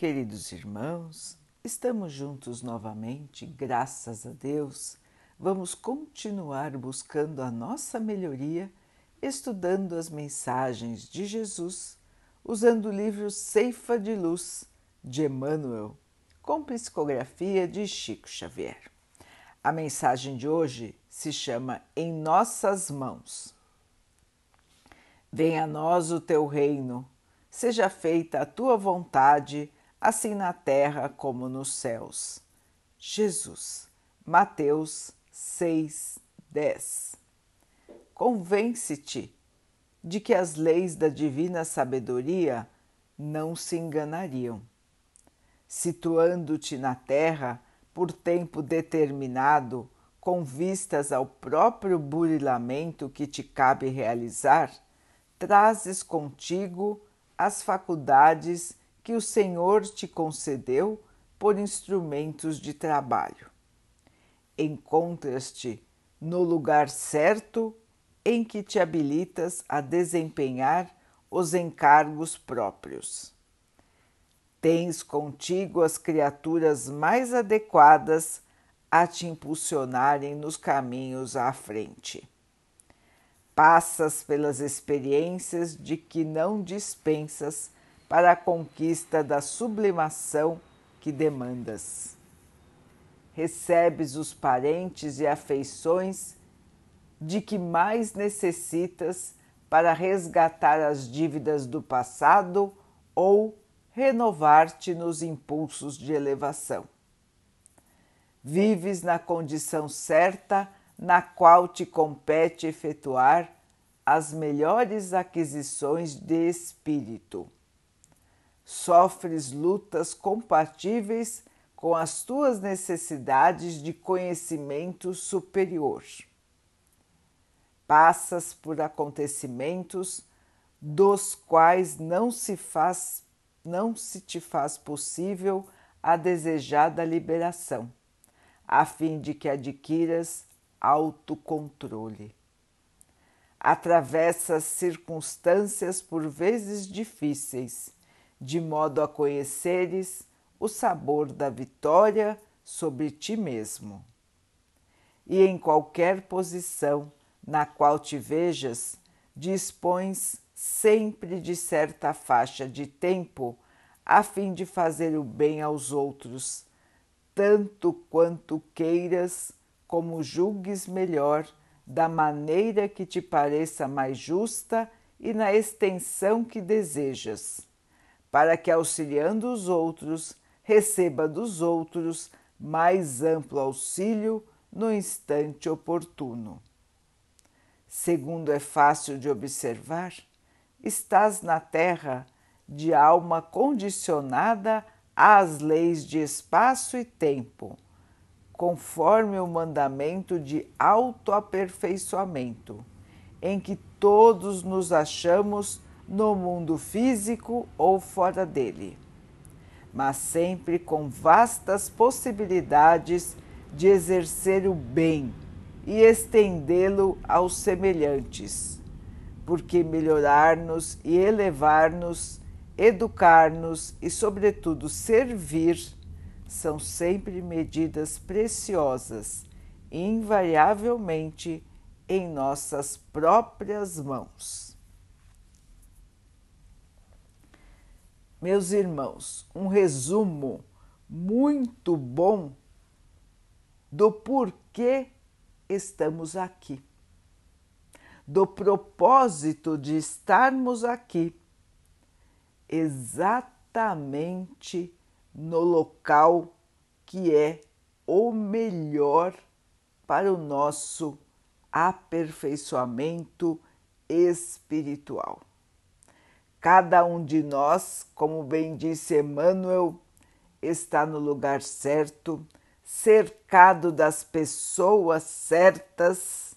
Queridos irmãos, estamos juntos novamente, graças a Deus. Vamos continuar buscando a nossa melhoria, estudando as mensagens de Jesus, usando o livro Ceifa de Luz de Emmanuel, com psicografia de Chico Xavier. A mensagem de hoje se chama Em Nossas Mãos. Venha a nós o teu reino, seja feita a tua vontade assim na terra como nos céus. Jesus, Mateus 6, 10. Convence-te de que as leis da divina sabedoria não se enganariam. Situando-te na terra por tempo determinado, com vistas ao próprio burilamento que te cabe realizar, trazes contigo as faculdades que o Senhor te concedeu por instrumentos de trabalho. Encontras-te no lugar certo em que te habilitas a desempenhar os encargos próprios. Tens contigo as criaturas mais adequadas a te impulsionarem nos caminhos à frente. Passas pelas experiências de que não dispensas para a conquista da sublimação que demandas. Recebes os parentes e afeições de que mais necessitas para resgatar as dívidas do passado ou renovar-te nos impulsos de elevação. Vives na condição certa na qual te compete efetuar as melhores aquisições de espírito sofres lutas compatíveis com as tuas necessidades de conhecimento superior. Passas por acontecimentos dos quais não se faz não se te faz possível a desejada liberação, a fim de que adquiras autocontrole. Atravessas circunstâncias por vezes difíceis de modo a conheceres o sabor da vitória sobre ti mesmo. E em qualquer posição na qual te vejas, dispões sempre de certa faixa de tempo a fim de fazer o bem aos outros, tanto quanto queiras, como julgues melhor, da maneira que te pareça mais justa e na extensão que desejas para que, auxiliando os outros, receba dos outros mais amplo auxílio no instante oportuno. Segundo é fácil de observar, estás na Terra de alma condicionada às leis de espaço e tempo, conforme o mandamento de autoaperfeiçoamento, em que todos nos achamos no mundo físico ou fora dele, mas sempre com vastas possibilidades de exercer o bem e estendê-lo aos semelhantes, porque melhorar-nos e elevar-nos, educar-nos e, sobretudo, servir são sempre medidas preciosas, invariavelmente em nossas próprias mãos. Meus irmãos, um resumo muito bom do porquê estamos aqui, do propósito de estarmos aqui, exatamente no local que é o melhor para o nosso aperfeiçoamento espiritual. Cada um de nós, como bem disse Emmanuel, está no lugar certo, cercado das pessoas certas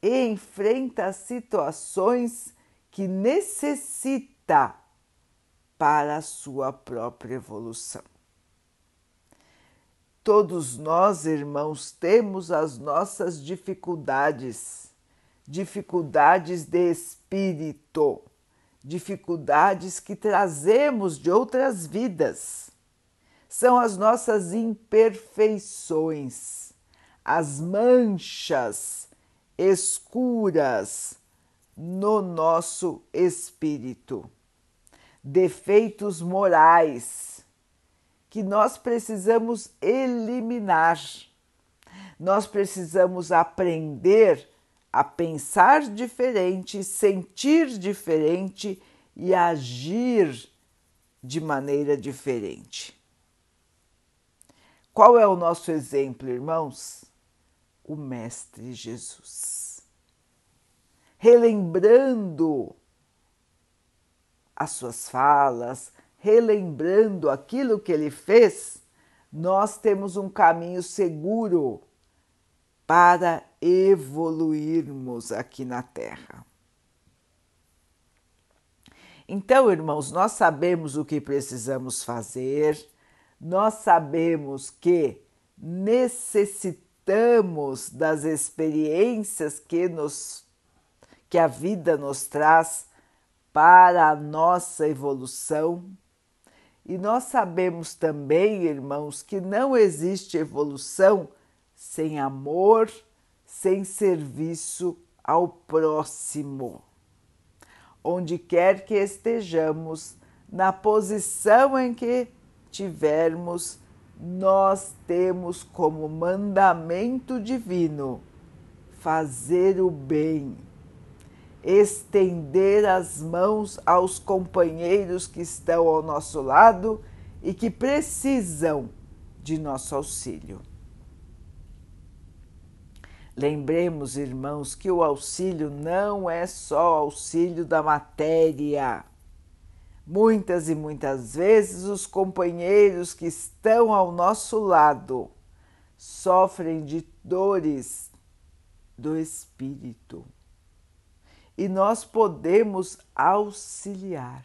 e enfrenta situações que necessita para a sua própria evolução. Todos nós, irmãos, temos as nossas dificuldades, dificuldades de espírito dificuldades que trazemos de outras vidas. São as nossas imperfeições, as manchas escuras no nosso espírito, defeitos morais que nós precisamos eliminar. Nós precisamos aprender a pensar diferente, sentir diferente e agir de maneira diferente. Qual é o nosso exemplo, irmãos? O Mestre Jesus. Relembrando as suas falas, relembrando aquilo que ele fez, nós temos um caminho seguro para evoluirmos aqui na Terra. Então, irmãos, nós sabemos o que precisamos fazer, nós sabemos que necessitamos das experiências que nos que a vida nos traz para a nossa evolução. E nós sabemos também, irmãos, que não existe evolução sem amor, sem serviço ao próximo. Onde quer que estejamos, na posição em que tivermos, nós temos como mandamento divino fazer o bem, estender as mãos aos companheiros que estão ao nosso lado e que precisam de nosso auxílio. Lembremos, irmãos, que o auxílio não é só auxílio da matéria. Muitas e muitas vezes os companheiros que estão ao nosso lado sofrem de dores do espírito e nós podemos auxiliar,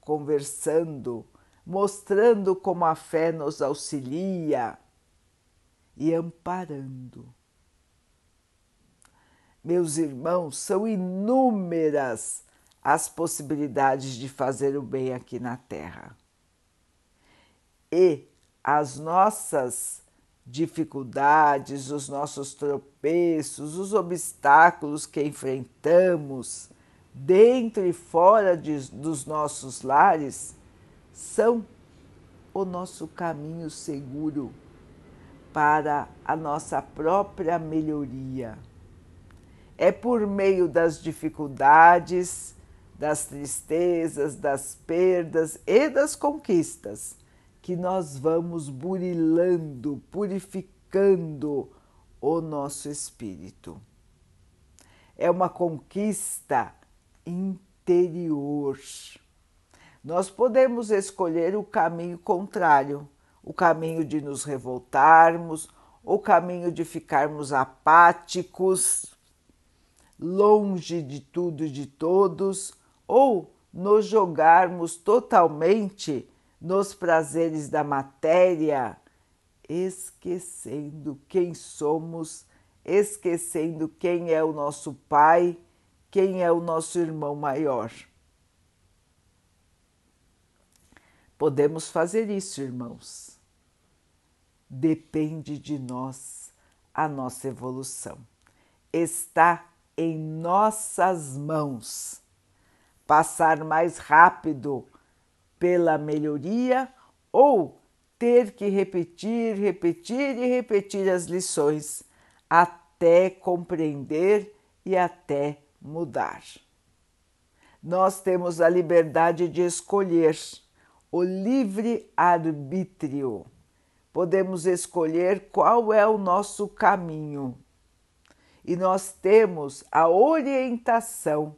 conversando, mostrando como a fé nos auxilia e amparando meus irmãos, são inúmeras as possibilidades de fazer o bem aqui na Terra. E as nossas dificuldades, os nossos tropeços, os obstáculos que enfrentamos dentro e fora de, dos nossos lares são o nosso caminho seguro para a nossa própria melhoria é por meio das dificuldades, das tristezas, das perdas e das conquistas que nós vamos burilando, purificando o nosso espírito. É uma conquista interior. Nós podemos escolher o caminho contrário, o caminho de nos revoltarmos, o caminho de ficarmos apáticos, longe de tudo e de todos, ou nos jogarmos totalmente nos prazeres da matéria, esquecendo quem somos, esquecendo quem é o nosso Pai, quem é o nosso irmão maior. Podemos fazer isso, irmãos. Depende de nós a nossa evolução. Está em nossas mãos. Passar mais rápido pela melhoria ou ter que repetir, repetir e repetir as lições até compreender e até mudar. Nós temos a liberdade de escolher o livre arbítrio. Podemos escolher qual é o nosso caminho e nós temos a orientação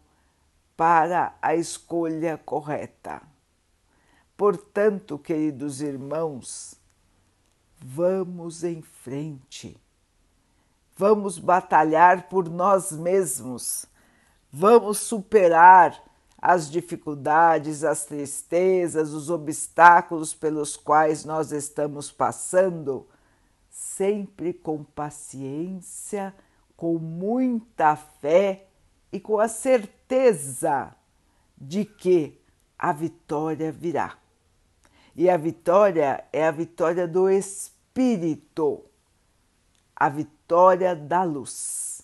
para a escolha correta. Portanto, queridos irmãos, vamos em frente. Vamos batalhar por nós mesmos. Vamos superar as dificuldades, as tristezas, os obstáculos pelos quais nós estamos passando, sempre com paciência com muita fé e com a certeza de que a vitória virá. E a vitória é a vitória do Espírito, a vitória da luz.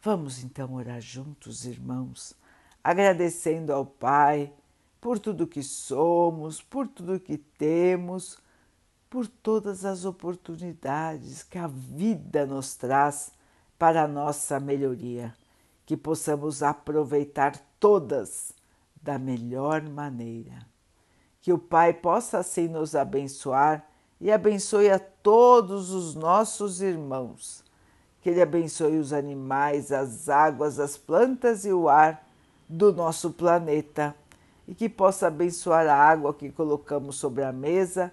Vamos então orar juntos, irmãos, agradecendo ao Pai por tudo que somos, por tudo que temos, por todas as oportunidades que a vida nos traz para a nossa melhoria, que possamos aproveitar todas da melhor maneira. Que o Pai possa assim nos abençoar e abençoe a todos os nossos irmãos. Que Ele abençoe os animais, as águas, as plantas e o ar do nosso planeta e que possa abençoar a água que colocamos sobre a mesa